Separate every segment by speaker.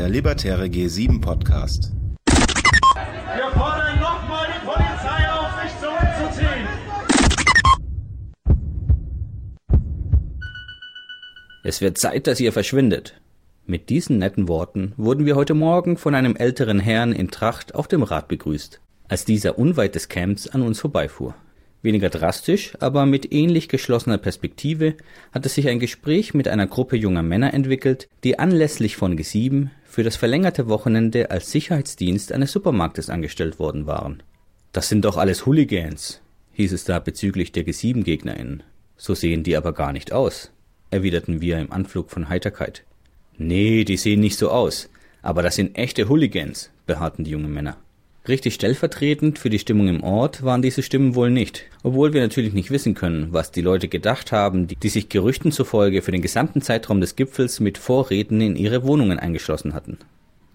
Speaker 1: der Libertäre G7 Podcast.
Speaker 2: Wir fordern nochmal die Polizei auf, sich zurückzuziehen.
Speaker 3: Es wird Zeit, dass ihr verschwindet. Mit diesen netten Worten wurden wir heute Morgen von einem älteren Herrn in Tracht auf dem Rad begrüßt, als dieser unweit des Camps an uns vorbeifuhr. Weniger drastisch, aber mit ähnlich geschlossener Perspektive hatte sich ein Gespräch mit einer Gruppe junger Männer entwickelt, die anlässlich von G7 für das verlängerte Wochenende als Sicherheitsdienst eines Supermarktes angestellt worden waren. Das sind doch alles Hooligans, hieß es da bezüglich der G7-GegnerInnen. So sehen die aber gar nicht aus, erwiderten wir im Anflug von Heiterkeit. Nee, die sehen nicht so aus, aber das sind echte Hooligans, beharrten die jungen Männer. Richtig stellvertretend für die Stimmung im Ort waren diese Stimmen wohl nicht, obwohl wir natürlich nicht wissen können, was die Leute gedacht haben, die, sich Gerüchten zufolge für den gesamten Zeitraum des Gipfels mit Vorräten in ihre Wohnungen eingeschlossen hatten.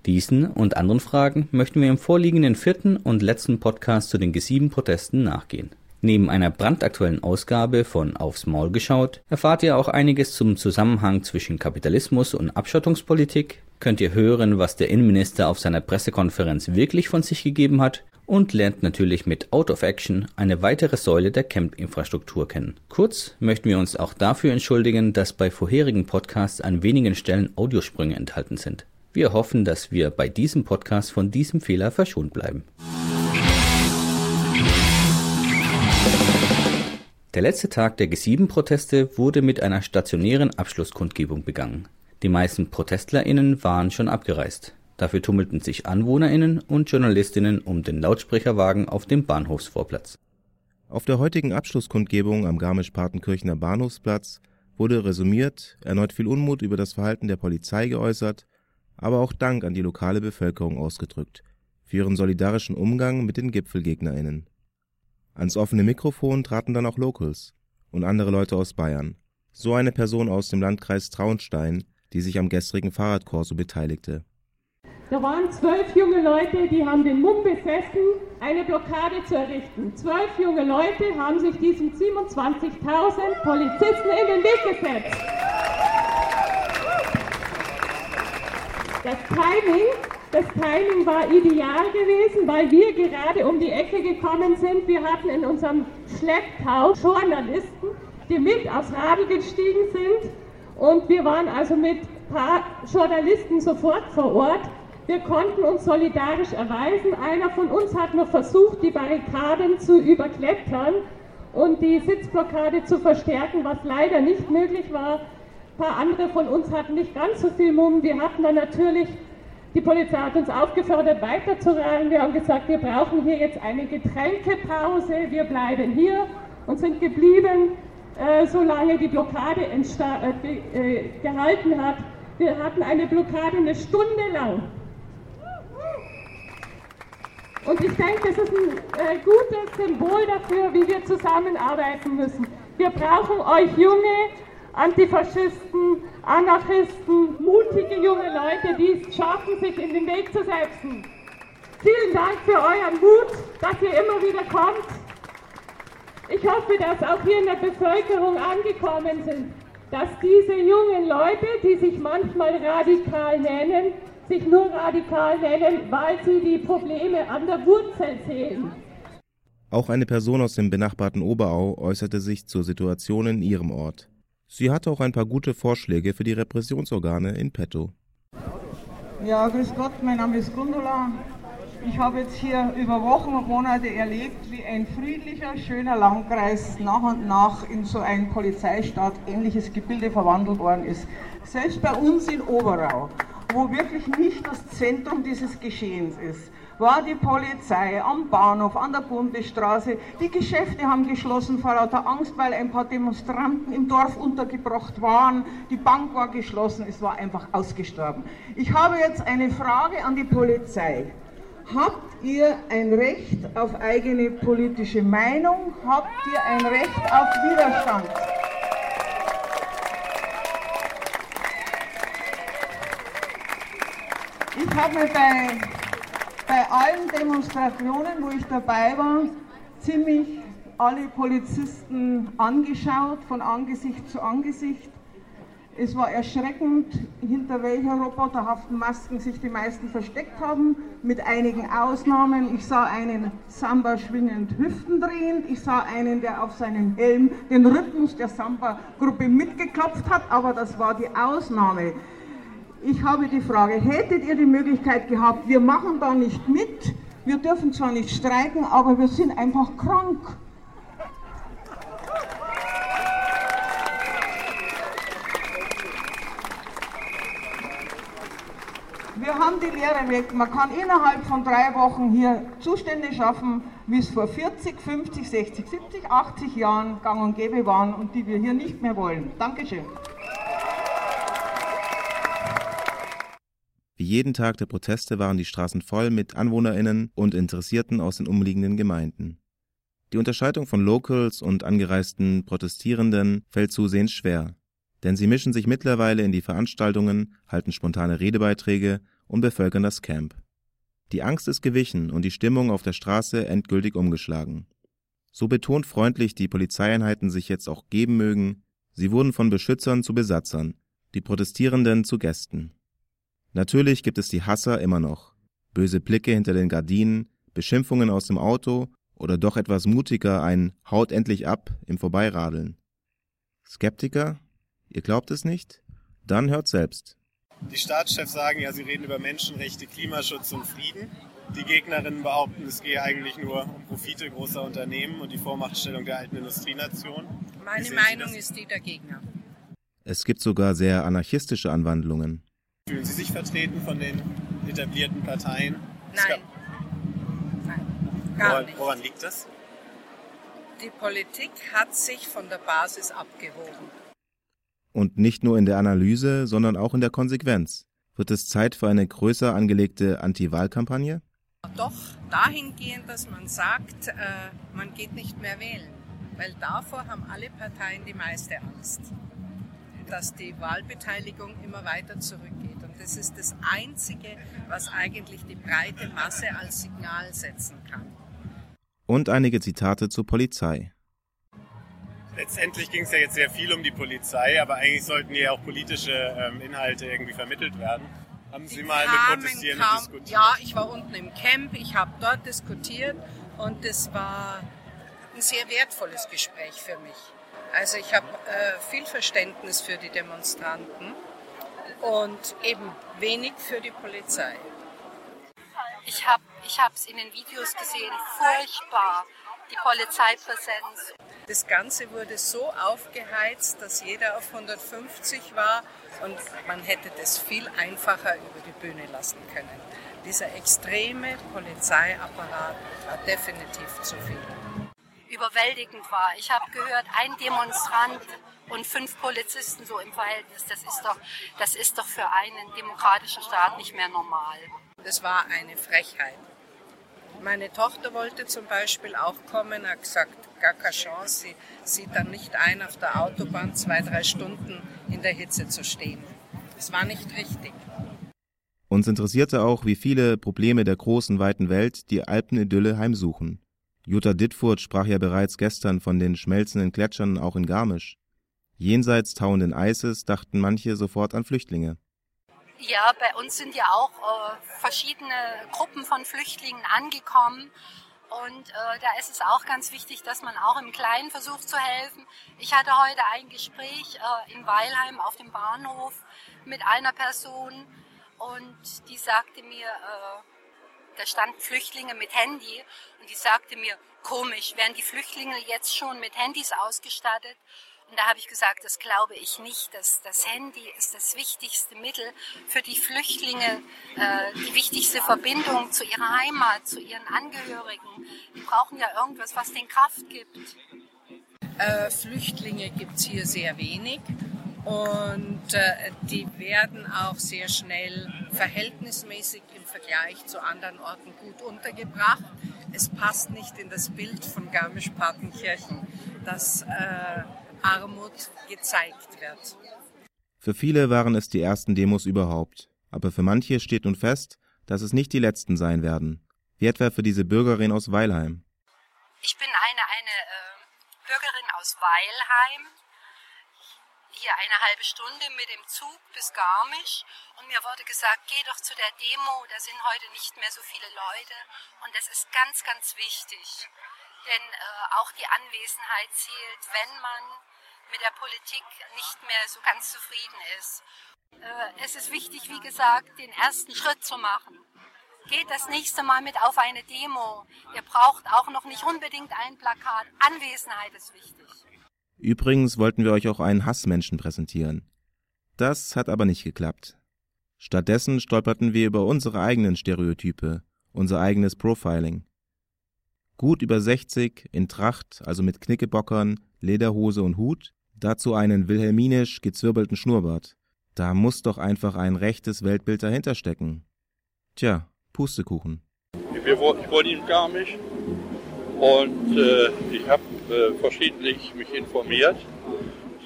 Speaker 3: Diesen und anderen Fragen möchten wir im vorliegenden vierten und letzten Podcast zu den G7-Protesten nachgehen. Neben einer brandaktuellen Ausgabe von Aufs Maul geschaut, erfahrt ihr auch einiges zum Zusammenhang zwischen Kapitalismus und Abschottungspolitik, könnt ihr hören, was der Innenminister auf seiner Pressekonferenz wirklich von sich gegeben hat und lernt natürlich mit Out of Action eine weitere Säule der Camp-Infrastruktur kennen. Kurz möchten wir uns auch dafür entschuldigen, dass bei vorherigen Podcasts an wenigen Stellen Audiosprünge enthalten sind. Wir hoffen, dass wir bei diesem Podcast von diesem Fehler verschont bleiben. Der letzte Tag der G7-Proteste wurde mit einer stationären Abschlusskundgebung begangen. Die meisten ProtestlerInnen waren schon abgereist. Dafür tummelten sich AnwohnerInnen und JournalistInnen um den Lautsprecherwagen auf dem Bahnhofsvorplatz.
Speaker 1: Auf der heutigen Abschlusskundgebung am Garmisch-Partenkirchener Bahnhofsplatz wurde resümiert, erneut viel Unmut über das Verhalten der Polizei geäußert, aber auch Dank an die lokale Bevölkerung ausgedrückt für ihren solidarischen Umgang mit den GipfelgegnerInnen. Ans offene Mikrofon traten dann auch Locals und andere Leute aus Bayern. So eine Person aus dem Landkreis Traunstein, die sich am gestrigen Fahrradkorso beteiligte.
Speaker 4: Da waren zwölf junge Leute, die haben den Mumm besessen, eine Blockade zu errichten. Zwölf junge Leute haben sich diesen 27.000 Polizisten in den Weg gesetzt. Das Timing das Timing war ideal gewesen, weil wir gerade um die Ecke gekommen sind. Wir hatten in unserem Schlepptau Journalisten, die mit aufs Radl gestiegen sind. Und wir waren also mit ein paar Journalisten sofort vor Ort. Wir konnten uns solidarisch erweisen. Einer von uns hat noch versucht, die Barrikaden zu überklettern und die Sitzblockade zu verstärken, was leider nicht möglich war. Ein paar andere von uns hatten nicht ganz so viel Mumm. Wir hatten dann natürlich die Polizei hat uns aufgefordert, weiterzurennen. Wir haben gesagt, wir brauchen hier jetzt eine Getränkepause. Wir bleiben hier und sind geblieben, äh, solange die Blockade äh, äh, gehalten hat. Wir hatten eine Blockade eine Stunde lang. Und ich denke, das ist ein äh, gutes Symbol dafür, wie wir zusammenarbeiten müssen. Wir brauchen euch Junge, Antifaschisten, Anarchisten, mutige junge Leute, die es schaffen, sich in den Weg zu setzen. Vielen Dank für euren Mut, dass ihr immer wieder kommt. Ich hoffe, dass auch hier in der Bevölkerung angekommen sind, dass diese jungen Leute, die sich manchmal radikal nennen, sich nur radikal nennen, weil sie die Probleme an der Wurzel sehen.
Speaker 1: Auch eine Person aus dem benachbarten Oberau äußerte sich zur Situation in ihrem Ort. Sie hatte auch ein paar gute Vorschläge für die Repressionsorgane in petto.
Speaker 5: Ja, grüß Gott, mein Name ist Gundula. Ich habe jetzt hier über Wochen und Monate erlebt, wie ein friedlicher, schöner Landkreis nach und nach in so ein Polizeistaat ähnliches Gebilde verwandelt worden ist. Selbst bei uns in Oberau, wo wirklich nicht das Zentrum dieses Geschehens ist war die Polizei am Bahnhof, an der Bundesstraße. Die Geschäfte haben geschlossen vor lauter Angst, weil ein paar Demonstranten im Dorf untergebracht waren. Die Bank war geschlossen, es war einfach ausgestorben. Ich habe jetzt eine Frage an die Polizei. Habt ihr ein Recht auf eigene politische Meinung? Habt ihr ein Recht auf Widerstand? Ich habe mir bei bei allen Demonstrationen, wo ich dabei war, ziemlich alle Polizisten angeschaut, von Angesicht zu Angesicht. Es war erschreckend, hinter welcher roboterhaften Masken sich die meisten versteckt haben, mit einigen Ausnahmen. Ich sah einen Samba schwingend Hüften drehend, ich sah einen, der auf seinem Helm den Rhythmus der Samba-Gruppe mitgeklopft hat, aber das war die Ausnahme. Ich habe die Frage, hättet ihr die Möglichkeit gehabt, wir machen da nicht mit, wir dürfen zwar nicht streiken, aber wir sind einfach krank. Wir haben die Lehre weg. Man kann innerhalb von drei Wochen hier Zustände schaffen, wie es vor 40, 50, 60, 70, 80 Jahren gang und gäbe waren und die wir hier nicht mehr wollen. Dankeschön.
Speaker 1: Wie jeden Tag der Proteste waren die Straßen voll mit AnwohnerInnen und Interessierten aus den umliegenden Gemeinden. Die Unterscheidung von Locals und angereisten Protestierenden fällt zusehends schwer denn sie mischen sich mittlerweile in die Veranstaltungen, halten spontane Redebeiträge und bevölkern das Camp. Die Angst ist gewichen und die Stimmung auf der Straße endgültig umgeschlagen. So betont freundlich die Polizeieinheiten sich jetzt auch geben mögen, sie wurden von Beschützern zu Besatzern, die Protestierenden zu Gästen. Natürlich gibt es die Hasser immer noch. Böse Blicke hinter den Gardinen, Beschimpfungen aus dem Auto oder doch etwas mutiger ein Haut endlich ab im Vorbeiradeln. Skeptiker Ihr glaubt es nicht? Dann hört selbst.
Speaker 6: Die Staatschefs sagen ja, sie reden über Menschenrechte, Klimaschutz und Frieden. Die Gegnerinnen behaupten, es gehe eigentlich nur um Profite großer Unternehmen und die Vormachtstellung der alten Industrienation.
Speaker 7: Meine Meinung ist die der Gegner.
Speaker 1: Es gibt sogar sehr anarchistische Anwandlungen.
Speaker 6: Fühlen Sie sich vertreten von den etablierten Parteien?
Speaker 7: Nein. Nein, gar
Speaker 6: woran,
Speaker 7: nicht.
Speaker 6: woran liegt das?
Speaker 7: Die Politik hat sich von der Basis abgehoben.
Speaker 1: Und nicht nur in der Analyse, sondern auch in der Konsequenz. Wird es Zeit für eine größer angelegte Anti-Wahlkampagne?
Speaker 7: Doch dahingehend, dass man sagt, äh, man geht nicht mehr wählen. Weil davor haben alle Parteien die meiste Angst. Dass die Wahlbeteiligung immer weiter zurückgeht. Und das ist das Einzige, was eigentlich die breite Masse als Signal setzen kann.
Speaker 1: Und einige Zitate zur Polizei.
Speaker 6: Letztendlich ging es ja jetzt sehr viel um die Polizei, aber eigentlich sollten hier auch politische ähm, Inhalte irgendwie vermittelt werden. Haben Sie
Speaker 7: Die
Speaker 6: mal mit
Speaker 7: kamen
Speaker 6: Protestierenden
Speaker 7: kaum-
Speaker 6: diskutiert?
Speaker 7: Ja, ich war unten im Camp, ich habe dort diskutiert und es war ein sehr wertvolles Gespräch für mich. Also ich habe äh, viel Verständnis für die Demonstranten und eben wenig für die Polizei.
Speaker 8: Ich habe es in den Videos gesehen, furchtbar, die Polizeipräsenz.
Speaker 7: Das Ganze wurde so aufgeheizt, dass jeder auf 150 war und man hätte das viel einfacher über die Bühne lassen können. Dieser extreme Polizeiapparat war definitiv zu viel.
Speaker 8: Überwältigend war. Ich habe gehört, ein Demonstrant und fünf Polizisten so im Verhältnis. Das ist doch, das ist doch für einen demokratischen Staat nicht mehr normal.
Speaker 7: Das war eine Frechheit. Meine Tochter wollte zum Beispiel auch kommen, hat gesagt, gar keine Chance, sie sieht dann nicht ein, auf der Autobahn zwei, drei Stunden in der Hitze zu stehen. Das war nicht richtig.
Speaker 1: Uns interessierte auch, wie viele Probleme der großen, weiten Welt die Alpenidylle heimsuchen. Jutta Dittfurt sprach ja bereits gestern von den schmelzenden Gletschern auch in Garmisch. Jenseits tauenden Eises dachten manche sofort an Flüchtlinge.
Speaker 8: Ja, bei uns sind ja auch äh, verschiedene Gruppen von Flüchtlingen angekommen. Und äh, da ist es auch ganz wichtig, dass man auch im Kleinen versucht zu helfen. Ich hatte heute ein Gespräch äh, in Weilheim auf dem Bahnhof mit einer Person und die sagte mir, äh, da standen Flüchtlinge mit Handy und die sagte mir, komisch, werden die Flüchtlinge jetzt schon mit Handys ausgestattet? Und da habe ich gesagt, das glaube ich nicht. Das, das Handy ist das wichtigste Mittel für die Flüchtlinge, äh, die wichtigste Verbindung zu ihrer Heimat, zu ihren Angehörigen. Die brauchen ja irgendwas, was den Kraft gibt.
Speaker 7: Äh, Flüchtlinge gibt es hier sehr wenig und äh, die werden auch sehr schnell verhältnismäßig im Vergleich zu anderen Orten gut untergebracht. Es passt nicht in das Bild von Garmisch-Partenkirchen, dass äh, Armut gezeigt wird.
Speaker 1: Für viele waren es die ersten Demos überhaupt, aber für manche steht nun fest, dass es nicht die letzten sein werden, wie etwa für diese Bürgerin aus Weilheim.
Speaker 8: Ich bin eine, eine äh, Bürgerin aus Weilheim. hier eine halbe Stunde mit dem Zug bis Garmisch und mir wurde gesagt, geh doch zu der Demo, da sind heute nicht mehr so viele Leute und das ist ganz, ganz wichtig. Denn äh, auch die Anwesenheit zählt, wenn man mit der Politik nicht mehr so ganz zufrieden ist. Äh, es ist wichtig, wie gesagt, den ersten Schritt zu machen. Geht das nächste Mal mit auf eine Demo. Ihr braucht auch noch nicht unbedingt ein Plakat. Anwesenheit ist wichtig.
Speaker 1: Übrigens wollten wir euch auch einen Hassmenschen präsentieren. Das hat aber nicht geklappt. Stattdessen stolperten wir über unsere eigenen Stereotype, unser eigenes Profiling. Gut über 60, in Tracht, also mit Knickebockern, Lederhose und Hut, dazu einen wilhelminisch gezwirbelten Schnurrbart. Da muss doch einfach ein rechtes Weltbild dahinter stecken. Tja, Pustekuchen.
Speaker 9: Wir ich wohne in Garmisch und äh, ich habe äh, verschiedentlich mich informiert,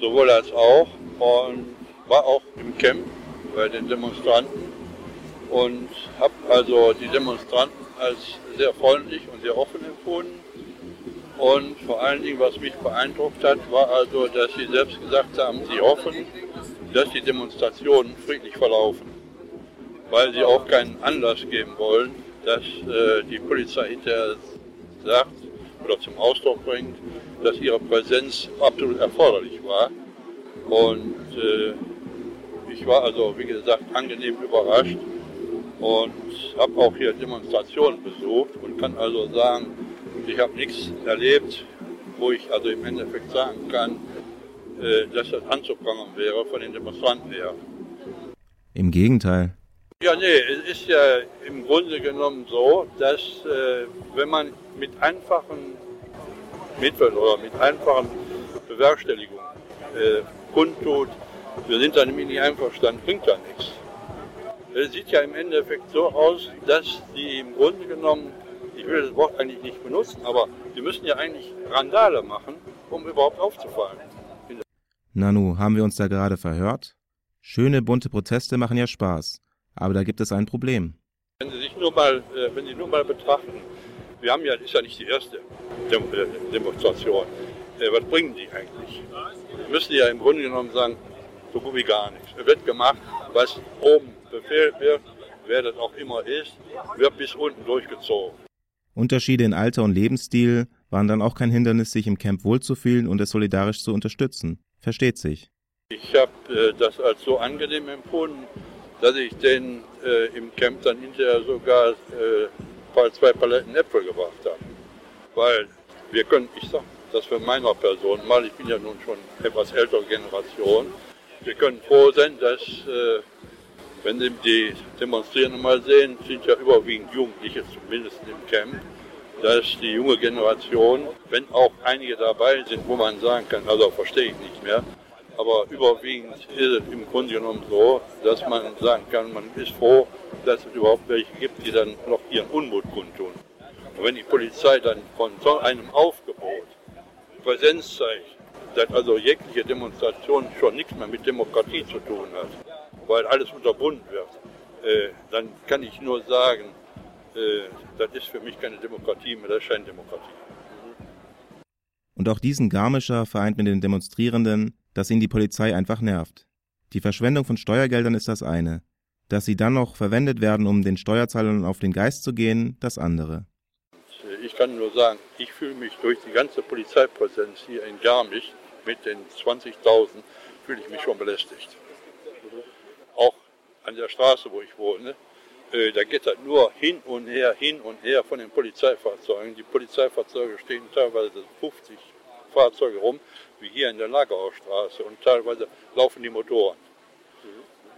Speaker 9: sowohl als auch, und war auch im Camp bei den Demonstranten und habe also die Demonstranten als sehr freundlich und sehr offen empfunden. Und vor allen Dingen, was mich beeindruckt hat, war also, dass sie selbst gesagt haben, sie hoffen, dass die Demonstrationen friedlich verlaufen, weil sie auch keinen Anlass geben wollen, dass äh, die Polizei hinterher sagt oder zum Ausdruck bringt, dass ihre Präsenz absolut erforderlich war. Und äh, ich war also, wie gesagt, angenehm überrascht und habe auch hier Demonstrationen besucht und kann also sagen, ich habe nichts erlebt, wo ich also im Endeffekt sagen kann, äh, dass das anzuprangern wäre von den Demonstranten her.
Speaker 1: Im Gegenteil.
Speaker 9: Ja, nee, es ist ja im Grunde genommen so, dass äh, wenn man mit einfachen Mitteln oder mit einfachen Bewerkstelligungen äh, kundtut, wir sind damit nicht einverstanden, bringt ja nichts. Es sieht ja im Endeffekt so aus, dass die im Grunde genommen, ich will das Wort eigentlich nicht benutzen, aber die müssen ja eigentlich Randale machen, um überhaupt aufzufallen.
Speaker 1: Nanu, haben wir uns da gerade verhört? Schöne bunte Proteste machen ja Spaß, aber da gibt es ein Problem.
Speaker 9: Wenn Sie sich nur mal, äh, wenn Sie nur mal betrachten, wir haben ja, das ist ja nicht die erste äh, Demonstration. Äh, was bringen die eigentlich? Wir müssen ja im Grunde genommen sagen, so gut wie gar nichts. Es wird gemacht, was oben befehlt wird, wer das auch immer ist, wird bis unten durchgezogen.
Speaker 1: Unterschiede in Alter und Lebensstil waren dann auch kein Hindernis, sich im Camp wohlzufühlen und es solidarisch zu unterstützen. Versteht sich.
Speaker 9: Ich habe äh, das als so angenehm empfunden, dass ich den äh, im Camp dann hinterher sogar äh, zwei Paletten Äpfel gebracht habe. Weil wir können, ich sage das für meiner Person mal, ich bin ja nun schon etwas ältere Generation, wir können froh sein, dass, äh, wenn Sie die Demonstrierenden mal sehen, sind ja überwiegend Jugendliche, zumindest im Camp, dass die junge Generation, wenn auch einige dabei sind, wo man sagen kann, also verstehe ich nicht mehr, aber überwiegend ist es im Grunde genommen so, dass man sagen kann, man ist froh, dass es überhaupt welche gibt, die dann noch ihren Unmut kundtun. Und wenn die Polizei dann von so einem Aufgebot Präsenz zeigt, dass also jegliche Demonstration schon nichts mehr mit Demokratie zu tun hat, weil alles unterbunden wird, äh, dann kann ich nur sagen, äh, das ist für mich keine Demokratie mehr, das ist Scheindemokratie.
Speaker 1: Und auch diesen Garmischer vereint mit den Demonstrierenden, dass ihn die Polizei einfach nervt. Die Verschwendung von Steuergeldern ist das eine, dass sie dann noch verwendet werden, um den Steuerzahlern auf den Geist zu gehen, das andere.
Speaker 9: Ich kann nur sagen, ich fühle mich durch die ganze Polizeipräsenz hier in Garmisch mit den 20.000 fühle ich mich schon belästigt. An der Straße, wo ich wohne, äh, da geht das nur hin und her, hin und her von den Polizeifahrzeugen. Die Polizeifahrzeuge stehen teilweise 50 Fahrzeuge rum, wie hier in der Lageraustraße und teilweise laufen die Motoren.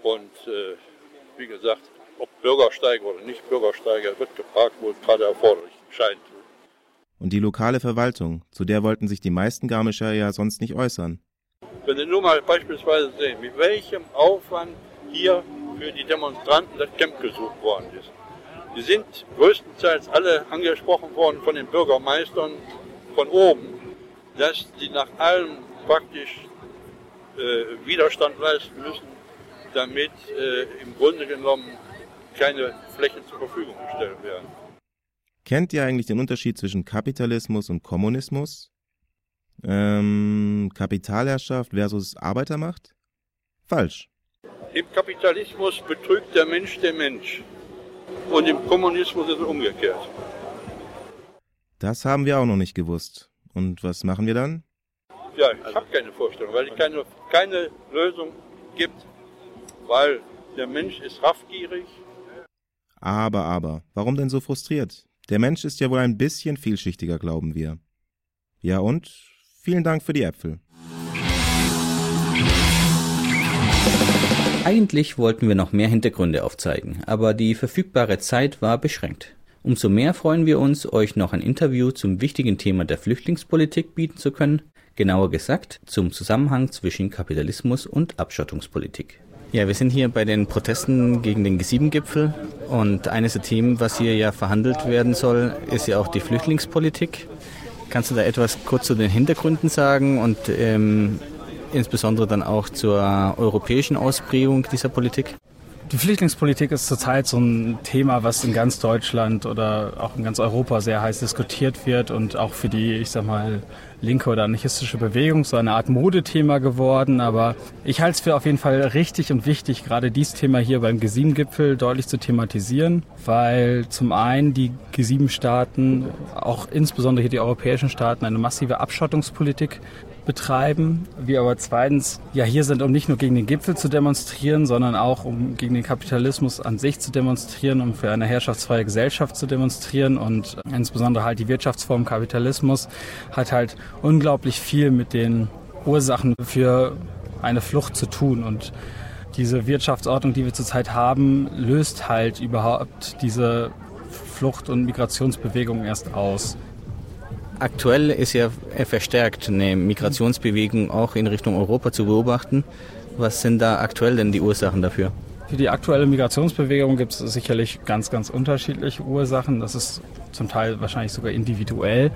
Speaker 9: Und äh, wie gesagt, ob Bürgersteige oder nicht Bürgersteige, wird geparkt, wo es gerade erforderlich scheint.
Speaker 1: Und die lokale Verwaltung, zu der wollten sich die meisten Garmischer ja sonst nicht äußern.
Speaker 9: Wenn Sie nur mal beispielsweise sehen, mit welchem Aufwand hier für die Demonstranten das Camp gesucht worden ist. Die sind größtenteils alle angesprochen worden von den Bürgermeistern von oben, dass sie nach allem praktisch äh, Widerstand leisten müssen, damit äh, im Grunde genommen keine Flächen zur Verfügung gestellt werden.
Speaker 1: Kennt ihr eigentlich den Unterschied zwischen Kapitalismus und Kommunismus? Ähm, Kapitalherrschaft versus Arbeitermacht? Falsch.
Speaker 9: Im Kapitalismus betrügt der Mensch den Mensch. Und im Kommunismus ist es umgekehrt.
Speaker 1: Das haben wir auch noch nicht gewusst. Und was machen wir dann?
Speaker 9: Ja, ich habe keine Vorstellung, weil es keine, keine Lösung gibt, weil der Mensch ist raffgierig.
Speaker 1: Aber, aber, warum denn so frustriert? Der Mensch ist ja wohl ein bisschen vielschichtiger, glauben wir. Ja und? Vielen Dank für die Äpfel.
Speaker 3: Eigentlich wollten wir noch mehr Hintergründe aufzeigen, aber die verfügbare Zeit war beschränkt. Umso mehr freuen wir uns, euch noch ein Interview zum wichtigen Thema der Flüchtlingspolitik bieten zu können, genauer gesagt zum Zusammenhang zwischen Kapitalismus und Abschottungspolitik. Ja, wir sind hier bei den Protesten gegen den G7-Gipfel und eines der Themen, was hier ja verhandelt werden soll, ist ja auch die Flüchtlingspolitik. Kannst du da etwas kurz zu den Hintergründen sagen und ähm, insbesondere dann auch zur europäischen Ausprägung dieser Politik?
Speaker 10: Die Flüchtlingspolitik ist zurzeit so ein Thema, was in ganz Deutschland oder auch in ganz Europa sehr heiß diskutiert wird und auch für die, ich sag mal, linke oder anarchistische Bewegung so eine Art Modethema geworden. Aber ich halte es für auf jeden Fall richtig und wichtig, gerade dieses Thema hier beim G7-Gipfel deutlich zu thematisieren, weil zum einen die G7-Staaten, auch insbesondere hier die europäischen Staaten, eine massive Abschottungspolitik betreiben. Wir aber zweitens ja hier sind, um nicht nur gegen den Gipfel zu demonstrieren, sondern auch um gegen den Kapitalismus an sich zu demonstrieren, um für eine herrschaftsfreie Gesellschaft zu demonstrieren und insbesondere halt die Wirtschaftsform Kapitalismus hat halt unglaublich viel mit den Ursachen für eine Flucht zu tun und diese Wirtschaftsordnung, die wir zurzeit haben, löst halt überhaupt diese Flucht- und Migrationsbewegung erst aus.
Speaker 3: Aktuell ist ja verstärkt eine Migrationsbewegung auch in Richtung Europa zu beobachten. Was sind da aktuell denn die Ursachen dafür?
Speaker 10: Für die aktuelle Migrationsbewegung gibt es sicherlich ganz, ganz unterschiedliche Ursachen. Das ist zum Teil wahrscheinlich sogar individuell.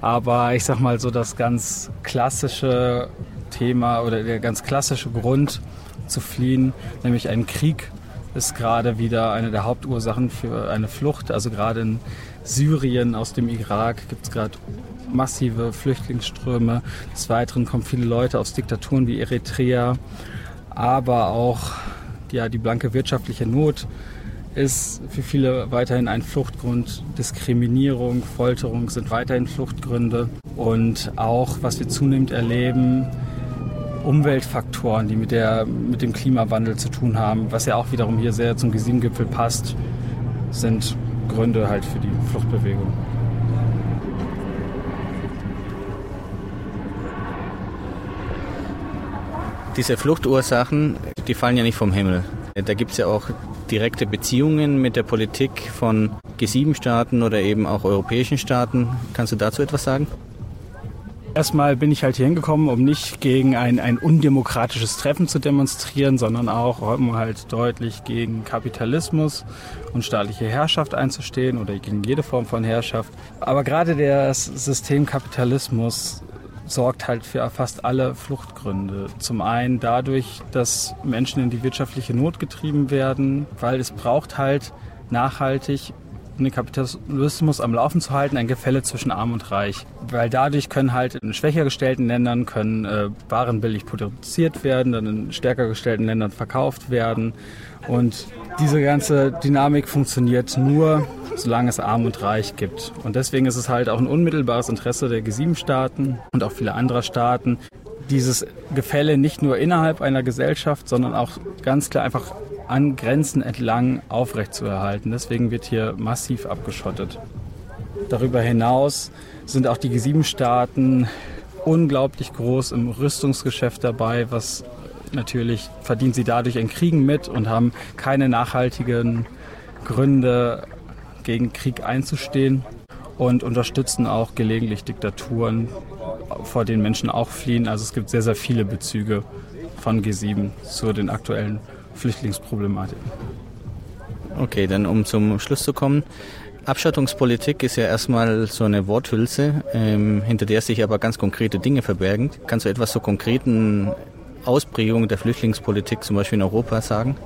Speaker 10: Aber ich sag mal so, das ganz klassische Thema oder der ganz klassische Grund zu fliehen, nämlich ein Krieg, ist gerade wieder eine der Hauptursachen für eine Flucht. Also gerade in Syrien, aus dem Irak gibt es gerade massive Flüchtlingsströme. Des Weiteren kommen viele Leute aus Diktaturen wie Eritrea, aber auch ja, die blanke wirtschaftliche Not ist für viele weiterhin ein Fluchtgrund. Diskriminierung, Folterung sind weiterhin Fluchtgründe. Und auch, was wir zunehmend erleben, Umweltfaktoren, die mit, der, mit dem Klimawandel zu tun haben, was ja auch wiederum hier sehr zum G7-Gipfel passt, sind Gründe halt für die Fluchtbewegung.
Speaker 3: Diese Fluchtursachen, die fallen ja nicht vom Himmel. Da gibt es ja auch direkte Beziehungen mit der Politik von G7-Staaten oder eben auch europäischen Staaten. Kannst du dazu etwas sagen?
Speaker 10: Erstmal bin ich halt hier hingekommen, um nicht gegen ein, ein undemokratisches Treffen zu demonstrieren, sondern auch um halt deutlich gegen Kapitalismus und staatliche Herrschaft einzustehen oder gegen jede Form von Herrschaft. Aber gerade der System Kapitalismus sorgt halt für fast alle Fluchtgründe. Zum einen dadurch, dass Menschen in die wirtschaftliche Not getrieben werden, weil es braucht halt nachhaltig den Kapitalismus am Laufen zu halten, ein Gefälle zwischen Arm und Reich. Weil dadurch können halt in schwächer gestellten Ländern können äh, Waren billig produziert werden, dann in stärker gestellten Ländern verkauft werden. Und diese ganze Dynamik funktioniert nur, solange es Arm und Reich gibt. Und deswegen ist es halt auch ein unmittelbares Interesse der G7-Staaten und auch vieler anderer Staaten, dieses Gefälle nicht nur innerhalb einer Gesellschaft, sondern auch ganz klar einfach an Grenzen entlang aufrechtzuerhalten. Deswegen wird hier massiv abgeschottet. Darüber hinaus sind auch die G7-Staaten unglaublich groß im Rüstungsgeschäft dabei, was natürlich verdienen sie dadurch in Kriegen mit und haben keine nachhaltigen Gründe, gegen Krieg einzustehen und unterstützen auch gelegentlich Diktaturen, vor denen Menschen auch fliehen. Also es gibt sehr, sehr viele Bezüge von G7 zu den aktuellen Flüchtlingsproblematik.
Speaker 3: Okay, dann um zum Schluss zu kommen. Abschottungspolitik ist ja erstmal so eine Worthülse, ähm, hinter der sich aber ganz konkrete Dinge verbergen. Kannst du etwas zur konkreten Ausprägung der Flüchtlingspolitik zum Beispiel in Europa sagen?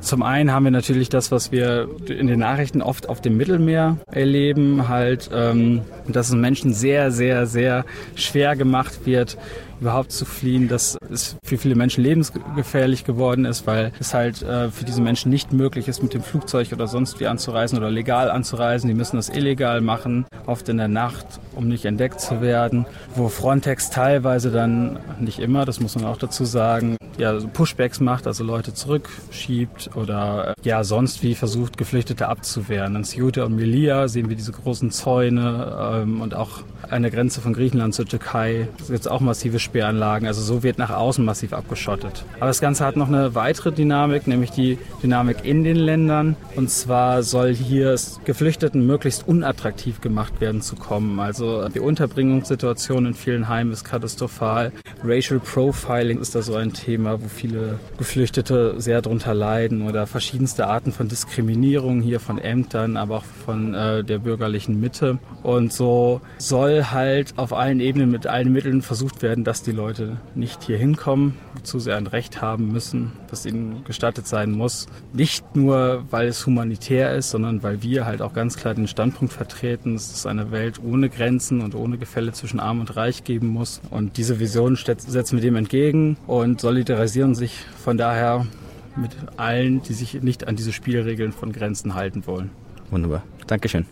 Speaker 10: Zum einen haben wir natürlich das, was wir in den Nachrichten oft auf dem Mittelmeer erleben, halt, ähm, dass es Menschen sehr, sehr, sehr schwer gemacht wird, überhaupt zu fliehen, dass es für viele Menschen lebensgefährlich geworden ist, weil es halt äh, für diese Menschen nicht möglich ist, mit dem Flugzeug oder sonst wie anzureisen oder legal anzureisen. Die müssen das illegal machen, oft in der Nacht, um nicht entdeckt zu werden. Wo Frontex teilweise dann, nicht immer, das muss man auch dazu sagen, ja, so Pushbacks macht, also Leute zurückschiebt oder äh, ja, sonst wie versucht, Geflüchtete abzuwehren. In Ceuta und Melilla sehen wir diese großen Zäune ähm, und auch an der Grenze von Griechenland zur Türkei gibt es auch massive Sperranlagen. Also so wird nach außen massiv abgeschottet. Aber das Ganze hat noch eine weitere Dynamik, nämlich die Dynamik in den Ländern. Und zwar soll hier Geflüchteten möglichst unattraktiv gemacht werden zu kommen. Also die Unterbringungssituation in vielen Heimen ist katastrophal. Racial Profiling ist da so ein Thema, wo viele Geflüchtete sehr darunter leiden oder verschiedenste Arten von Diskriminierung hier von Ämtern, aber auch von äh, der bürgerlichen Mitte. Und so soll halt auf allen Ebenen mit allen Mitteln versucht werden, dass die Leute nicht hier hinkommen, wozu sie ein Recht haben müssen, das ihnen gestattet sein muss. Nicht nur, weil es humanitär ist, sondern weil wir halt auch ganz klar den Standpunkt vertreten, dass es eine Welt ohne Grenzen und ohne Gefälle zwischen Arm und Reich geben muss. Und diese Vision setzen wir dem entgegen und solidarisieren sich von daher mit allen, die sich nicht an diese Spielregeln von Grenzen halten wollen.
Speaker 3: Wunderbar. Dankeschön.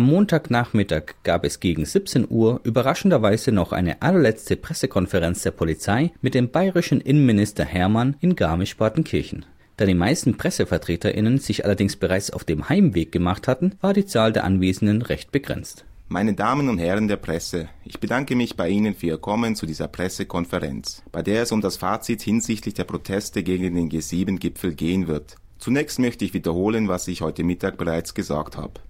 Speaker 3: Am Montagnachmittag gab es gegen 17 Uhr überraschenderweise noch eine allerletzte Pressekonferenz der Polizei mit dem bayerischen Innenminister Hermann in Garmisch-Partenkirchen. Da die meisten PressevertreterInnen sich allerdings bereits auf dem Heimweg gemacht hatten, war die Zahl der Anwesenden recht begrenzt.
Speaker 1: Meine Damen und Herren der Presse, ich bedanke mich bei Ihnen für Ihr Kommen zu dieser Pressekonferenz, bei der es um das Fazit hinsichtlich der Proteste gegen den G7-Gipfel gehen wird. Zunächst möchte ich wiederholen, was ich heute Mittag bereits gesagt habe.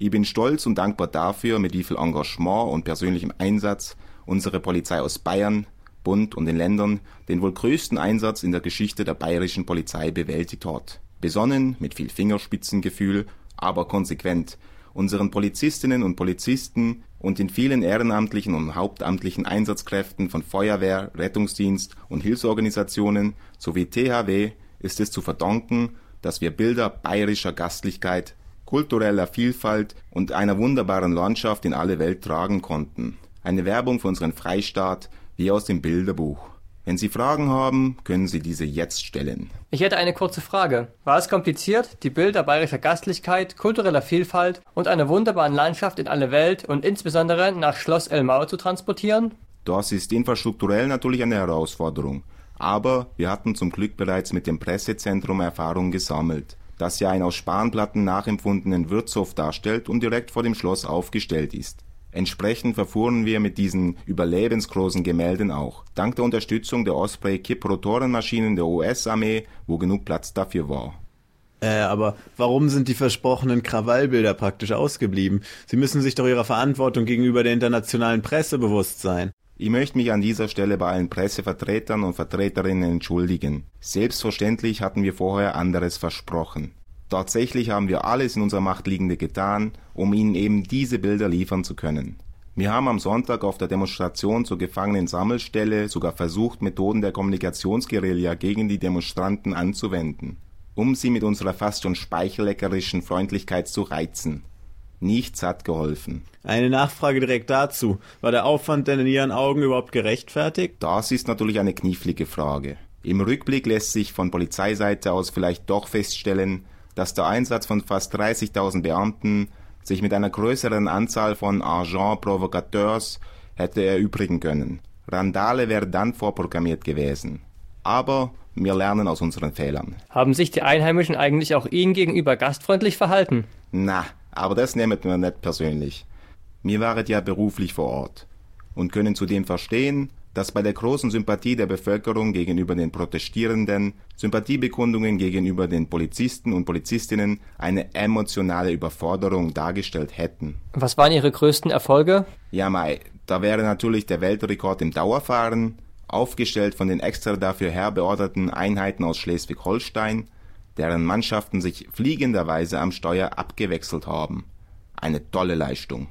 Speaker 1: Ich bin stolz und dankbar dafür, mit wie viel Engagement und persönlichem Einsatz unsere Polizei aus Bayern, Bund und den Ländern den wohl größten Einsatz in der Geschichte der bayerischen Polizei bewältigt hat. Besonnen, mit viel Fingerspitzengefühl, aber konsequent, unseren Polizistinnen und Polizisten und den vielen ehrenamtlichen und hauptamtlichen Einsatzkräften von Feuerwehr, Rettungsdienst und Hilfsorganisationen sowie THW ist es zu verdanken, dass wir Bilder bayerischer Gastlichkeit kultureller Vielfalt und einer wunderbaren Landschaft in alle Welt tragen konnten. Eine Werbung für unseren Freistaat wie aus dem Bilderbuch. Wenn Sie Fragen haben, können Sie diese jetzt stellen.
Speaker 11: Ich hätte eine kurze Frage. War es kompliziert, die Bilder bayerischer Gastlichkeit, kultureller Vielfalt und einer wunderbaren Landschaft in alle Welt und insbesondere nach Schloss Elmau zu transportieren?
Speaker 1: Das ist infrastrukturell natürlich eine Herausforderung. Aber wir hatten zum Glück bereits mit dem Pressezentrum Erfahrung gesammelt das ja einen aus Spanplatten nachempfundenen Wirtshof darstellt und direkt vor dem Schloss aufgestellt ist. Entsprechend verfuhren wir mit diesen überlebensgroßen Gemälden auch, dank der Unterstützung der Osprey Kipp-Rotorenmaschinen der US-Armee, wo genug Platz dafür war.
Speaker 12: Äh, aber warum sind die versprochenen Krawallbilder praktisch ausgeblieben? Sie müssen sich doch ihrer Verantwortung gegenüber der internationalen Presse bewusst sein.
Speaker 1: Ich möchte mich an dieser Stelle bei allen Pressevertretern und Vertreterinnen entschuldigen. Selbstverständlich hatten wir vorher anderes versprochen. Tatsächlich haben wir alles in unserer Macht Liegende getan, um Ihnen eben diese Bilder liefern zu können. Wir haben am Sonntag auf der Demonstration zur Gefangenen-Sammelstelle sogar versucht, Methoden der Kommunikationsguerilla gegen die Demonstranten anzuwenden, um sie mit unserer fast schon speichelleckerischen Freundlichkeit zu reizen. Nichts hat geholfen.
Speaker 12: Eine Nachfrage direkt dazu. War der Aufwand denn in Ihren Augen überhaupt gerechtfertigt?
Speaker 1: Das ist natürlich eine knifflige Frage. Im Rückblick lässt sich von Polizeiseite aus vielleicht doch feststellen, dass der Einsatz von fast 30.000 Beamten sich mit einer größeren Anzahl von Agents Provocateurs hätte erübrigen können. Randale wäre dann vorprogrammiert gewesen. Aber wir lernen aus unseren Fehlern.
Speaker 11: Haben sich die Einheimischen eigentlich auch Ihnen gegenüber gastfreundlich verhalten?
Speaker 1: Na, aber das nehmt mir nicht persönlich. Mir waret ja beruflich vor Ort und können zudem verstehen, dass bei der großen Sympathie der Bevölkerung gegenüber den Protestierenden Sympathiebekundungen gegenüber den Polizisten und Polizistinnen eine emotionale Überforderung dargestellt hätten.
Speaker 11: Was waren Ihre größten Erfolge?
Speaker 1: Ja, Mai, da wäre natürlich der Weltrekord im Dauerfahren, aufgestellt von den extra dafür herbeorderten Einheiten aus Schleswig-Holstein, deren Mannschaften sich fliegenderweise am Steuer abgewechselt haben. Eine tolle Leistung.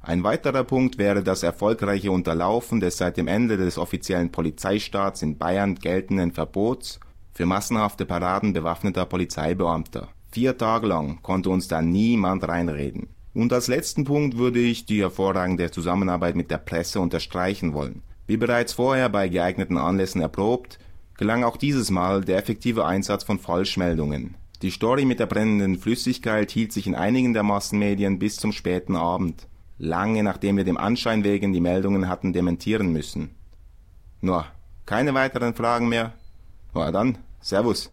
Speaker 1: Ein weiterer Punkt wäre das erfolgreiche Unterlaufen des seit dem Ende des offiziellen Polizeistaats in Bayern geltenden Verbots für massenhafte Paraden bewaffneter Polizeibeamter. Vier Tage lang konnte uns da niemand reinreden. Und als letzten Punkt würde ich die hervorragende Zusammenarbeit mit der Presse unterstreichen wollen. Wie bereits vorher bei geeigneten Anlässen erprobt, gelang auch dieses Mal der effektive Einsatz von Falschmeldungen. Die Story mit der brennenden Flüssigkeit hielt sich in einigen der Massenmedien bis zum späten Abend, lange nachdem wir dem Anschein wegen die Meldungen hatten dementieren müssen. Nur, keine weiteren Fragen mehr? Na dann, Servus.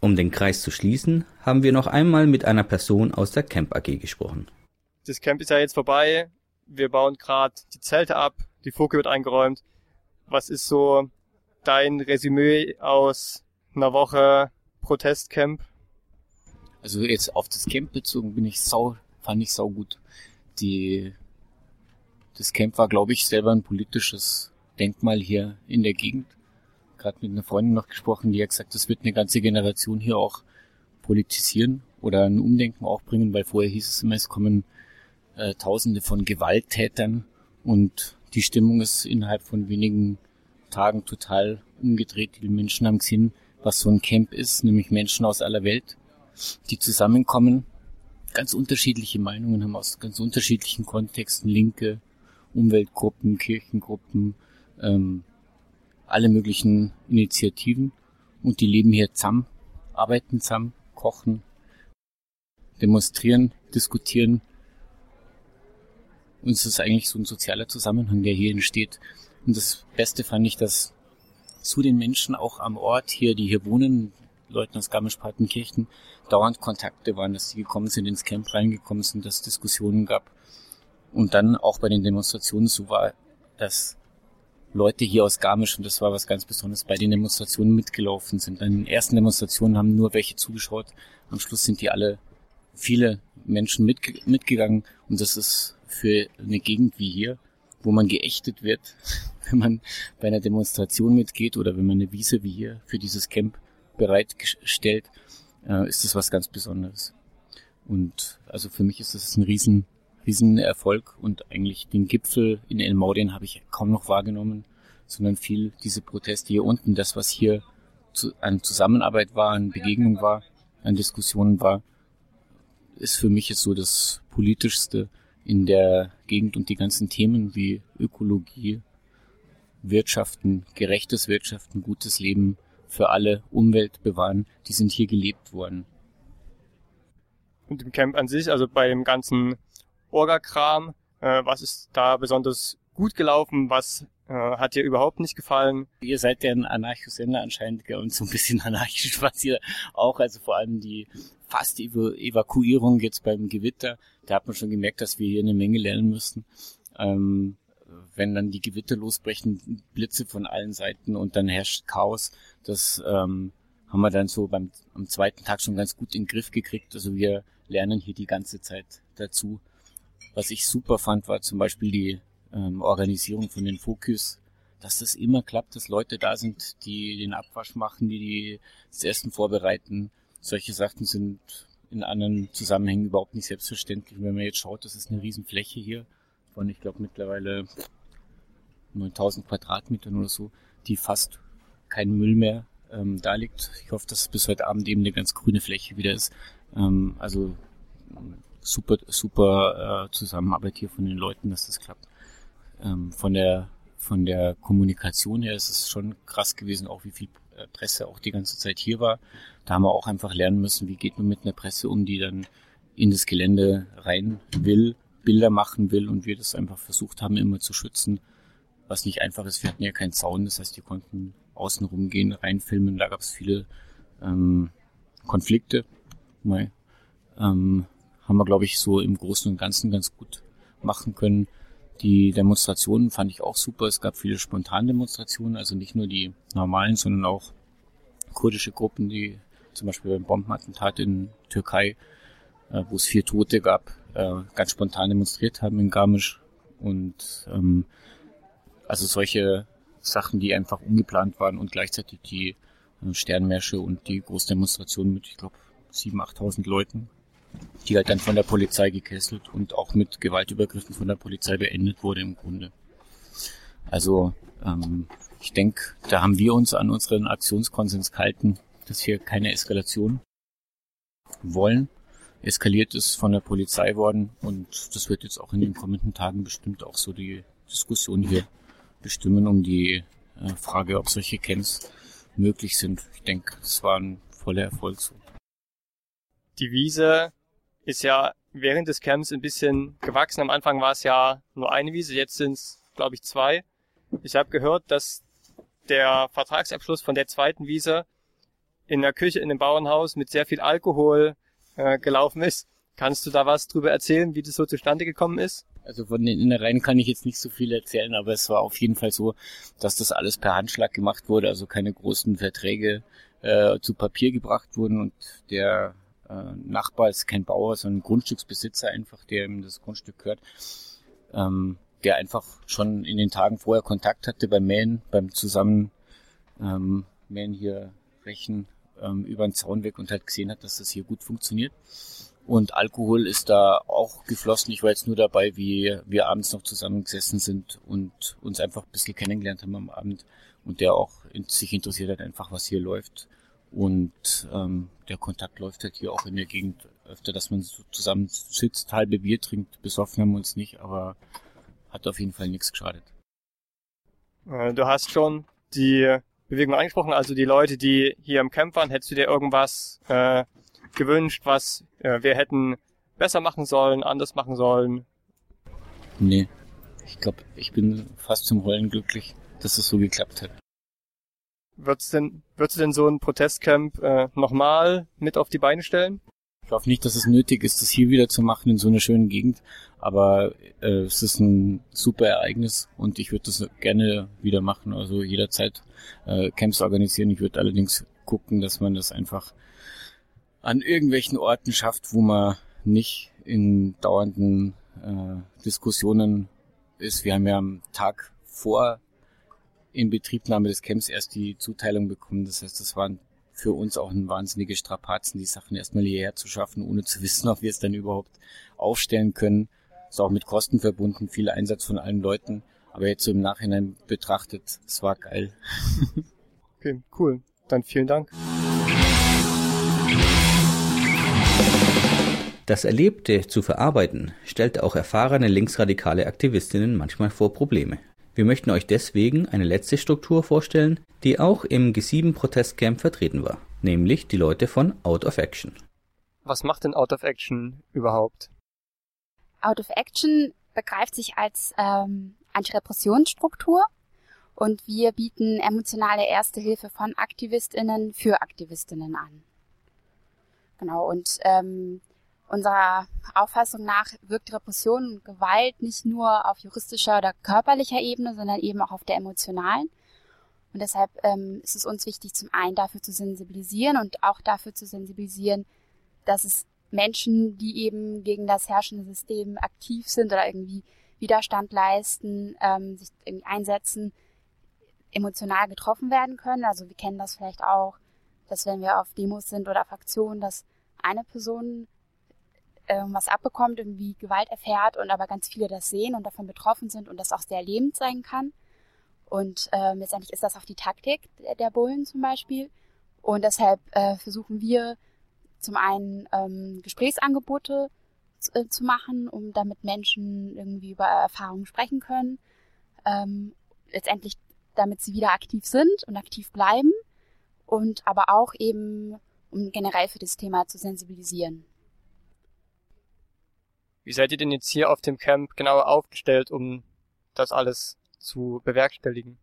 Speaker 3: Um den Kreis zu schließen, haben wir noch einmal mit einer Person aus der Camp AG gesprochen.
Speaker 11: Das Camp ist ja jetzt vorbei. Wir bauen gerade die Zelte ab, die Foke wird eingeräumt. Was ist so dein Resümee aus einer Woche Protestcamp?
Speaker 13: Also jetzt auf das Camp bezogen bin ich sau, fand ich sau gut. Die, das Camp war, glaube ich, selber ein politisches Denkmal hier in der Gegend gerade mit einer Freundin noch gesprochen, die hat gesagt, das wird eine ganze Generation hier auch politisieren oder ein Umdenken auch bringen, weil vorher hieß es immer, es kommen äh, Tausende von Gewalttätern und die Stimmung ist innerhalb von wenigen Tagen total umgedreht. Die Menschen haben gesehen, was so ein Camp ist, nämlich Menschen aus aller Welt, die zusammenkommen, ganz unterschiedliche Meinungen haben aus ganz unterschiedlichen Kontexten, linke Umweltgruppen, Kirchengruppen, ähm, alle möglichen Initiativen und die leben hier zusammen, arbeiten zusammen, kochen, demonstrieren, diskutieren. Und es ist eigentlich so ein sozialer Zusammenhang, der hier entsteht. Und das Beste fand ich, dass zu den Menschen auch am Ort hier, die hier wohnen, Leuten aus Garmisch-Partenkirchen, dauernd Kontakte waren, dass sie gekommen sind, ins Camp reingekommen sind, dass es Diskussionen gab. Und dann auch bei den Demonstrationen so war, dass Leute hier aus Garmisch, und das war was ganz Besonderes, bei den Demonstrationen mitgelaufen sind. An den ersten Demonstrationen haben nur welche zugeschaut. Am Schluss sind die alle, viele Menschen mitge mitgegangen. Und das ist für eine Gegend wie hier, wo man geächtet wird, wenn man bei einer Demonstration mitgeht oder wenn man eine Wiese wie hier für dieses Camp bereitstellt, äh, ist das was ganz Besonderes. Und also für mich ist das ein riesen Riesenerfolg und eigentlich den Gipfel in El Maudin habe ich kaum noch wahrgenommen, sondern viel diese Proteste hier unten, das was hier an Zusammenarbeit war, an Begegnung war, an Diskussionen war, ist für mich jetzt so das politischste in der Gegend und die ganzen Themen wie Ökologie, Wirtschaften, gerechtes Wirtschaften, gutes Leben für alle, Umwelt bewahren, die sind hier gelebt worden.
Speaker 11: Und im Camp an sich, also bei dem ganzen Orga-Kram? Äh, was ist da besonders gut gelaufen? Was äh, hat dir überhaupt nicht gefallen?
Speaker 13: Ihr seid ja ein Anarchosender anscheinend gell, und so ein bisschen anarchisch was ihr auch. Also vor allem die fast Ev Evakuierung jetzt beim Gewitter. Da hat man schon gemerkt, dass wir hier eine Menge lernen müssen. Ähm, wenn dann die Gewitter losbrechen, Blitze von allen Seiten und dann herrscht Chaos. Das ähm, haben wir dann so beim am zweiten Tag schon ganz gut in den Griff gekriegt. Also wir lernen hier die ganze Zeit dazu. Was ich super fand, war zum Beispiel die ähm, Organisierung von den Fokus, dass das immer klappt, dass Leute da sind, die den Abwasch machen, die, die das Essen vorbereiten. Solche Sachen sind in anderen Zusammenhängen überhaupt nicht selbstverständlich. wenn man jetzt schaut, das ist eine Riesenfläche hier von, ich glaube, mittlerweile 9000 Quadratmetern oder so, die fast kein Müll mehr ähm, da liegt. Ich hoffe, dass bis heute Abend eben eine ganz grüne Fläche wieder ist. Ähm, also super, super äh, Zusammenarbeit hier von den Leuten, dass das klappt. Ähm, von der von der Kommunikation her ist es schon krass gewesen, auch wie viel Presse auch die ganze Zeit hier war. Da haben wir auch einfach lernen müssen, wie geht man mit einer Presse um, die dann in das Gelände rein will, Bilder machen will und wir das einfach versucht haben, immer zu schützen, was nicht einfach ist. Wir hatten ja keinen Zaun, das heißt, die konnten außen rumgehen, reinfilmen. Da gab es viele ähm, Konflikte. Mal, ähm, haben wir, glaube ich, so im Großen und Ganzen ganz gut machen können. Die Demonstrationen fand ich auch super. Es gab viele spontane Demonstrationen, also nicht nur die normalen, sondern auch kurdische Gruppen, die zum Beispiel beim Bombenattentat in Türkei, äh, wo es vier Tote gab, äh, ganz spontan demonstriert haben in Garmisch. Und ähm, also solche Sachen, die einfach ungeplant waren und gleichzeitig die äh, Sternmärsche und die Großdemonstration mit, ich glaube, 7.000, 8.000 Leuten die halt dann von der Polizei gekesselt und auch mit Gewaltübergriffen von der Polizei beendet wurde im Grunde. Also ähm, ich denke, da haben wir uns an unseren Aktionskonsens gehalten, dass wir keine Eskalation wollen. Eskaliert ist von der Polizei worden und das wird jetzt auch in den kommenden Tagen bestimmt auch so die Diskussion hier bestimmen um die äh, Frage, ob solche Camps möglich sind. Ich denke, es war ein voller Erfolg so.
Speaker 11: Die Wiese ist ja während des Camps ein bisschen gewachsen. Am Anfang war es ja nur eine Wiese, jetzt sind es, glaube ich, zwei. Ich habe gehört, dass der Vertragsabschluss von der zweiten Wiese in der Küche in dem Bauernhaus mit sehr viel Alkohol äh, gelaufen ist. Kannst du da was drüber erzählen, wie das so zustande gekommen ist?
Speaker 13: Also von den Innereien kann ich jetzt nicht so viel erzählen, aber es war auf jeden Fall so, dass das alles per Handschlag gemacht wurde, also keine großen Verträge äh, zu Papier gebracht wurden und der äh, Nachbar ist kein Bauer, sondern Grundstücksbesitzer einfach, der ihm das Grundstück gehört, ähm, der einfach schon in den Tagen vorher Kontakt hatte beim Mähen, beim zusammen ähm, Mähen hier rächen ähm, über den Zaun weg und halt gesehen hat, dass das hier gut funktioniert. Und Alkohol ist da auch geflossen. Ich war jetzt nur dabei, wie wir abends noch zusammengesessen sind und uns einfach ein bisschen kennengelernt haben am Abend. Und der auch sich interessiert hat einfach, was hier läuft. Und ähm, der Kontakt läuft halt hier auch in der Gegend öfter, dass man so zusammen sitzt, halbe Bier trinkt. Besoffen haben wir uns nicht, aber hat auf jeden Fall nichts geschadet.
Speaker 11: Äh, du hast schon die Bewegung angesprochen, also die Leute, die hier im Camp waren. Hättest du dir irgendwas äh, gewünscht, was äh, wir hätten besser machen sollen, anders machen sollen?
Speaker 13: Nee. Ich glaube, ich bin fast zum Rollen glücklich, dass es so geklappt hat.
Speaker 11: Würdest denn, würdest du denn so ein Protestcamp äh, nochmal mit auf die Beine stellen?
Speaker 13: Ich hoffe nicht, dass es nötig ist, das hier wieder zu machen in so einer schönen Gegend, aber äh, es ist ein super Ereignis und ich würde das gerne wieder machen, also jederzeit äh, Camps organisieren. Ich würde allerdings gucken, dass man das einfach an irgendwelchen Orten schafft, wo man nicht in dauernden äh, Diskussionen ist. Wir haben ja am Tag vor Inbetriebnahme des Camps erst die Zuteilung bekommen. Das heißt, das waren für uns auch ein wahnsinnige Strapazen, die Sachen erstmal hierher zu schaffen, ohne zu wissen, ob wir es dann überhaupt aufstellen können. Ist auch mit Kosten verbunden, viel Einsatz von allen Leuten. Aber jetzt so im Nachhinein betrachtet, es war geil.
Speaker 11: okay, cool. Dann vielen Dank.
Speaker 3: Das Erlebte zu verarbeiten stellt auch erfahrene linksradikale Aktivistinnen manchmal vor Probleme. Wir möchten euch deswegen eine letzte Struktur vorstellen, die auch im G7-Protestcamp vertreten war, nämlich die Leute von Out of Action.
Speaker 11: Was macht denn Out of Action überhaupt?
Speaker 14: Out of Action begreift sich als ähm, Antirepressionsstruktur und wir bieten emotionale Erste Hilfe von AktivistInnen für AktivistInnen an. Genau, und ähm, Unserer Auffassung nach wirkt Repression und Gewalt nicht nur auf juristischer oder körperlicher Ebene, sondern eben auch auf der emotionalen. Und deshalb ähm, ist es uns wichtig, zum einen dafür zu sensibilisieren und auch dafür zu sensibilisieren, dass es Menschen, die eben gegen das herrschende System aktiv sind oder irgendwie Widerstand leisten, ähm, sich irgendwie einsetzen, emotional getroffen werden können. Also wir kennen das vielleicht auch, dass wenn wir auf Demos sind oder Fraktionen, dass eine Person irgendwas abbekommt, irgendwie Gewalt erfährt und aber ganz viele das sehen und davon betroffen sind und das auch sehr lebend sein kann. Und äh, letztendlich ist das auch die Taktik der, der Bullen zum Beispiel. Und deshalb äh, versuchen wir zum einen ähm, Gesprächsangebote zu, äh, zu machen, um damit Menschen irgendwie über Erfahrungen sprechen können. Ähm, letztendlich, damit sie wieder aktiv sind und aktiv bleiben. Und aber auch eben, um generell für das Thema zu sensibilisieren.
Speaker 11: Wie seid ihr denn jetzt hier auf dem Camp genauer aufgestellt, um das alles zu bewerkstelligen?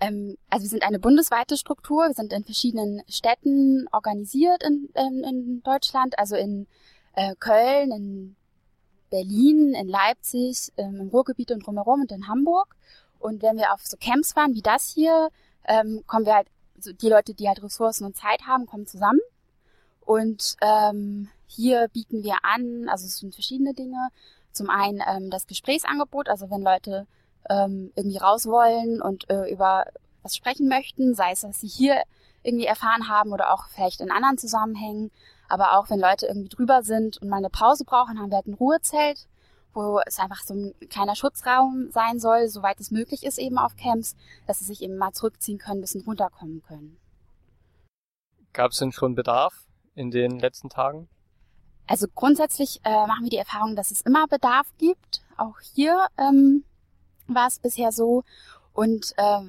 Speaker 14: Ähm, also wir sind eine bundesweite Struktur. Wir sind in verschiedenen Städten organisiert in, in, in Deutschland, also in äh, Köln, in Berlin, in Leipzig, ähm, im Ruhrgebiet und drumherum und in Hamburg. Und wenn wir auf so Camps fahren wie das hier, ähm, kommen wir halt, also die Leute, die halt Ressourcen und Zeit haben, kommen zusammen. Und ähm, hier bieten wir an, also es sind verschiedene Dinge. Zum einen ähm, das Gesprächsangebot, also wenn Leute ähm, irgendwie raus wollen und äh, über was sprechen möchten, sei es, was sie hier irgendwie erfahren haben oder auch vielleicht in anderen Zusammenhängen, Aber auch wenn Leute irgendwie drüber sind und mal eine Pause brauchen, haben wir halt ein Ruhezelt, wo es einfach so ein kleiner Schutzraum sein soll, soweit es möglich ist eben auf Camps, dass sie sich eben mal zurückziehen können, ein bisschen runterkommen können.
Speaker 11: Gab es denn schon Bedarf in den letzten Tagen?
Speaker 14: Also grundsätzlich äh, machen wir die Erfahrung, dass es immer Bedarf gibt. Auch hier ähm, war es bisher so. Und äh,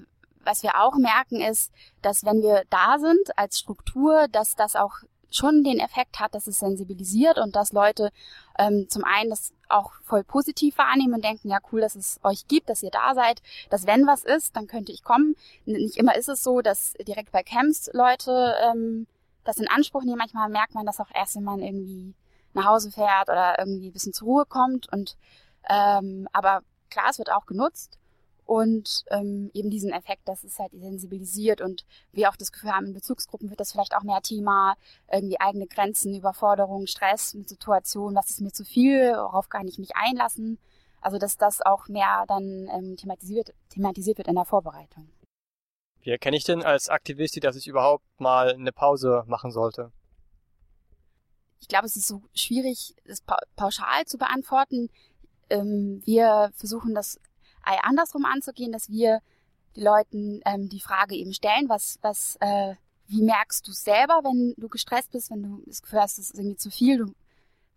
Speaker 14: was wir auch merken ist, dass wenn wir da sind als Struktur, dass das auch schon den Effekt hat, dass es sensibilisiert und dass Leute ähm, zum einen das auch voll positiv wahrnehmen und denken, ja cool, dass es euch gibt, dass ihr da seid, dass wenn was ist, dann könnte ich kommen. Nicht immer ist es so, dass direkt bei Camps Leute ähm, das in Anspruch nehmen. Manchmal merkt man das auch erst, wenn man irgendwie nach Hause fährt oder irgendwie ein bisschen zur Ruhe kommt. Und ähm, aber klar, es wird auch genutzt und ähm, eben diesen Effekt, dass es halt sensibilisiert und wir auch das Gefühl haben, in Bezugsgruppen wird das vielleicht auch mehr Thema, irgendwie eigene Grenzen, Überforderung, Stress mit Situationen, was ist mir zu viel, worauf kann ich mich einlassen. Also dass das auch mehr dann ähm, thematisiert, thematisiert wird in der Vorbereitung.
Speaker 11: Wie erkenne ich denn als Aktivistin, dass ich überhaupt mal eine Pause machen sollte?
Speaker 14: Ich glaube, es ist so schwierig, es pauschal zu beantworten. Ähm, wir versuchen das andersrum anzugehen, dass wir die Leuten ähm, die Frage eben stellen, was, was, äh, wie merkst du selber, wenn du gestresst bist, wenn du das Gefühl hast, es ist irgendwie zu viel, du,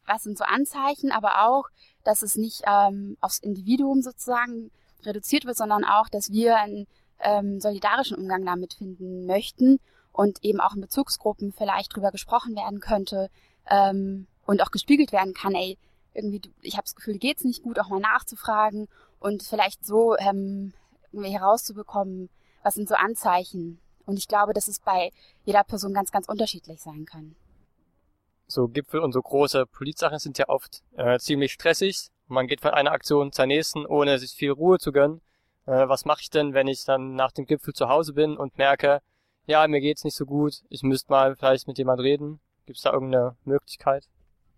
Speaker 14: was sind so Anzeichen, aber auch, dass es nicht ähm, aufs Individuum sozusagen reduziert wird, sondern auch, dass wir einen ähm, solidarischen Umgang damit finden möchten und eben auch in Bezugsgruppen vielleicht drüber gesprochen werden könnte ähm, und auch gespiegelt werden kann, ey, irgendwie, ich habe das Gefühl, dir geht's nicht gut, auch mal nachzufragen und vielleicht so ähm, herauszubekommen, was sind so Anzeichen. Und ich glaube, dass es bei jeder Person ganz, ganz unterschiedlich sein kann.
Speaker 11: So Gipfel und so große Polizsachen sind ja oft äh, ziemlich stressig. Man geht von einer Aktion zur nächsten, ohne sich viel Ruhe zu gönnen. Äh, was mache ich denn, wenn ich dann nach dem Gipfel zu Hause bin und merke, ja, mir geht's nicht so gut, ich müsste mal vielleicht mit jemand reden? Gibt es da irgendeine Möglichkeit?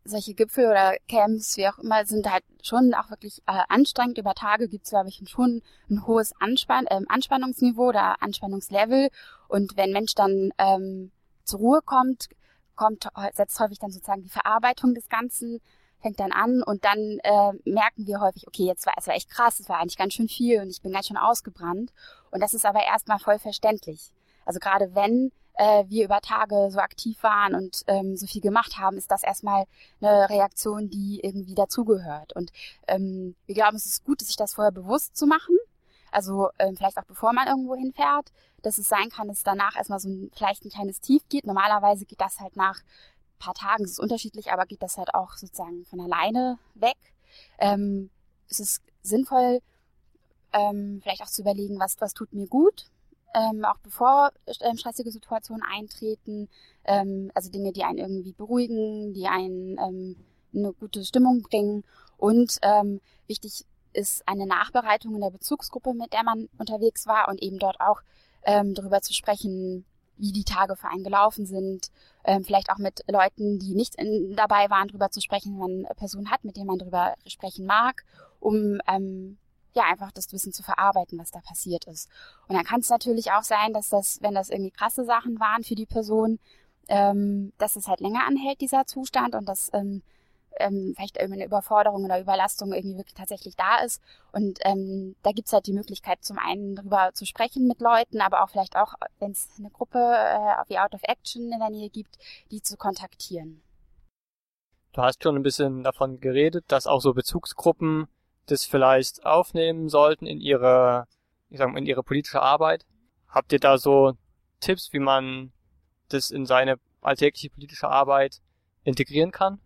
Speaker 14: solche Gipfel oder Camps, wie auch immer, sind halt schon auch wirklich äh, anstrengend. Über Tage gibt es, glaube ich, schon ein hohes Anspann äh, Anspannungsniveau oder Anspannungslevel. Und wenn Mensch dann ähm, zur Ruhe kommt, kommt setzt häufig dann sozusagen die Verarbeitung des Ganzen, fängt dann an und dann äh, merken wir häufig, okay, jetzt war es war echt krass, es war eigentlich ganz schön viel und ich bin ganz schön ausgebrannt. Und das ist aber erstmal voll verständlich. Also gerade wenn äh, wir über Tage so aktiv waren und ähm, so viel gemacht haben, ist das erstmal eine Reaktion, die irgendwie dazugehört. Und ähm, wir glauben, es ist gut, sich das vorher bewusst zu machen. Also ähm, vielleicht auch bevor man irgendwo hinfährt, dass es sein kann, dass danach erstmal so ein, vielleicht ein kleines Tief geht. Normalerweise geht das halt nach paar Tagen, es ist unterschiedlich, aber geht das halt auch sozusagen von alleine weg. Ähm, es ist sinnvoll, ähm, vielleicht auch zu überlegen, was, was tut mir gut, ähm, auch bevor ähm, stressige Situationen eintreten, ähm, also Dinge, die einen irgendwie beruhigen, die einen ähm, eine gute Stimmung bringen. Und ähm, wichtig ist eine Nachbereitung in der Bezugsgruppe, mit der man unterwegs war und eben dort auch ähm, darüber zu sprechen, wie die Tage für einen gelaufen sind, ähm, vielleicht auch mit Leuten, die nicht in, dabei waren, darüber zu sprechen, wenn man Personen hat, mit denen man darüber sprechen mag, um ähm, ja, einfach das Wissen zu verarbeiten, was da passiert ist. Und dann kann es natürlich auch sein, dass das, wenn das irgendwie krasse Sachen waren für die Person, ähm, dass es halt länger anhält, dieser Zustand, und dass ähm, ähm, vielleicht irgendwie eine Überforderung oder Überlastung irgendwie wirklich tatsächlich da ist. Und ähm, da gibt's halt die Möglichkeit, zum einen darüber zu sprechen mit Leuten, aber auch vielleicht auch, wenn es eine Gruppe äh, wie Out of Action in der Nähe gibt, die zu kontaktieren.
Speaker 11: Du hast schon ein bisschen davon geredet, dass auch so Bezugsgruppen das vielleicht aufnehmen sollten in ihre, ich sag mal, in ihre politische Arbeit? Habt ihr da so Tipps, wie man das in seine alltägliche politische Arbeit integrieren kann?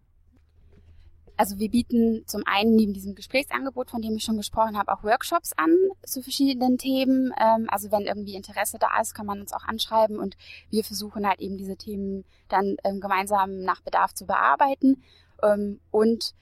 Speaker 14: Also wir bieten zum einen neben diesem Gesprächsangebot, von dem ich schon gesprochen habe, auch Workshops an zu verschiedenen Themen. Ähm, also wenn irgendwie Interesse da ist, kann man uns auch anschreiben und wir versuchen halt eben diese Themen dann ähm, gemeinsam nach Bedarf zu bearbeiten. Ähm, und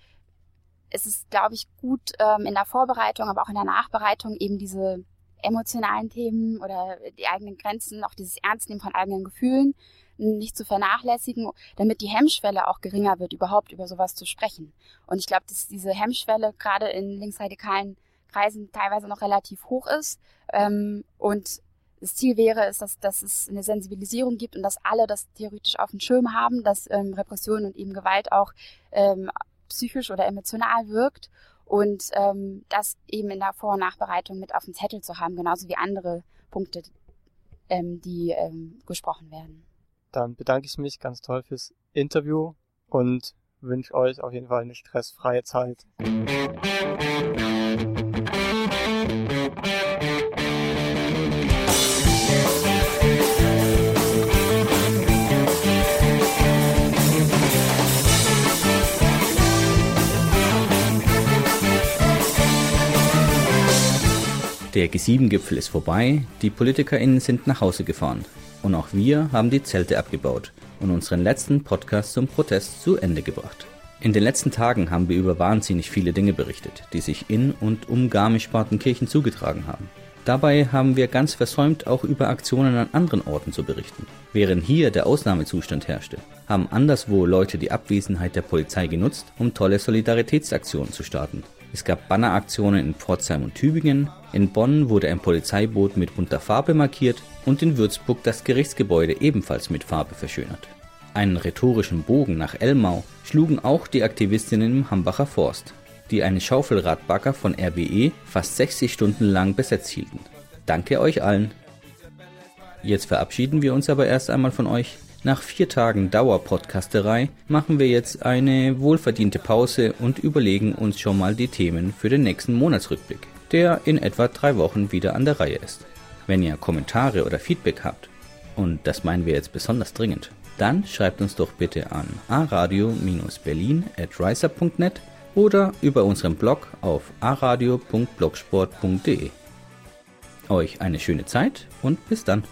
Speaker 14: es ist, glaube ich, gut ähm, in der Vorbereitung, aber auch in der Nachbereitung eben diese emotionalen Themen oder die eigenen Grenzen, auch dieses Ernstnehmen von eigenen Gefühlen nicht zu vernachlässigen, damit die Hemmschwelle auch geringer wird, überhaupt über sowas zu sprechen. Und ich glaube, dass diese Hemmschwelle gerade in linksradikalen Kreisen teilweise noch relativ hoch ist ähm, und Das Ziel wäre es, dass, dass es eine Sensibilisierung gibt und dass alle das theoretisch auf dem Schirm haben, dass ähm, Repression und eben Gewalt auch ähm, psychisch oder emotional wirkt und ähm, das eben in der Vor- und Nachbereitung mit auf dem Zettel zu haben, genauso wie andere Punkte, ähm, die ähm, gesprochen werden.
Speaker 11: Dann bedanke ich mich ganz toll fürs Interview und wünsche euch auf jeden Fall eine stressfreie Zeit.
Speaker 3: Der G7-Gipfel ist vorbei, die PolitikerInnen sind nach Hause gefahren. Und auch wir haben die Zelte abgebaut und unseren letzten Podcast zum Protest zu Ende gebracht. In den letzten Tagen haben wir über wahnsinnig viele Dinge berichtet, die sich in und um Garmisch-Partenkirchen zugetragen haben. Dabei haben wir ganz versäumt, auch über Aktionen an anderen Orten zu berichten. Während hier der Ausnahmezustand herrschte, haben anderswo Leute die Abwesenheit der Polizei genutzt, um tolle Solidaritätsaktionen zu starten. Es gab Banneraktionen in Pforzheim und Tübingen, in Bonn wurde ein Polizeiboot mit bunter Farbe markiert und in Würzburg das Gerichtsgebäude ebenfalls mit Farbe verschönert. Einen rhetorischen Bogen nach Elmau schlugen auch die Aktivistinnen im Hambacher Forst, die einen Schaufelradbagger von RBE fast 60 Stunden lang besetzt hielten. Danke euch allen. Jetzt verabschieden wir uns aber erst einmal von euch. Nach vier Tagen Dauerpodcasterei machen wir jetzt eine wohlverdiente Pause und überlegen uns schon mal die Themen für den nächsten Monatsrückblick, der in etwa drei Wochen wieder an der Reihe ist. Wenn ihr Kommentare oder Feedback habt, und das meinen wir jetzt besonders dringend, dann schreibt uns doch bitte an aradio-berlin at riser.net oder über unseren Blog auf aradio.blogsport.de. Euch eine schöne Zeit und bis dann.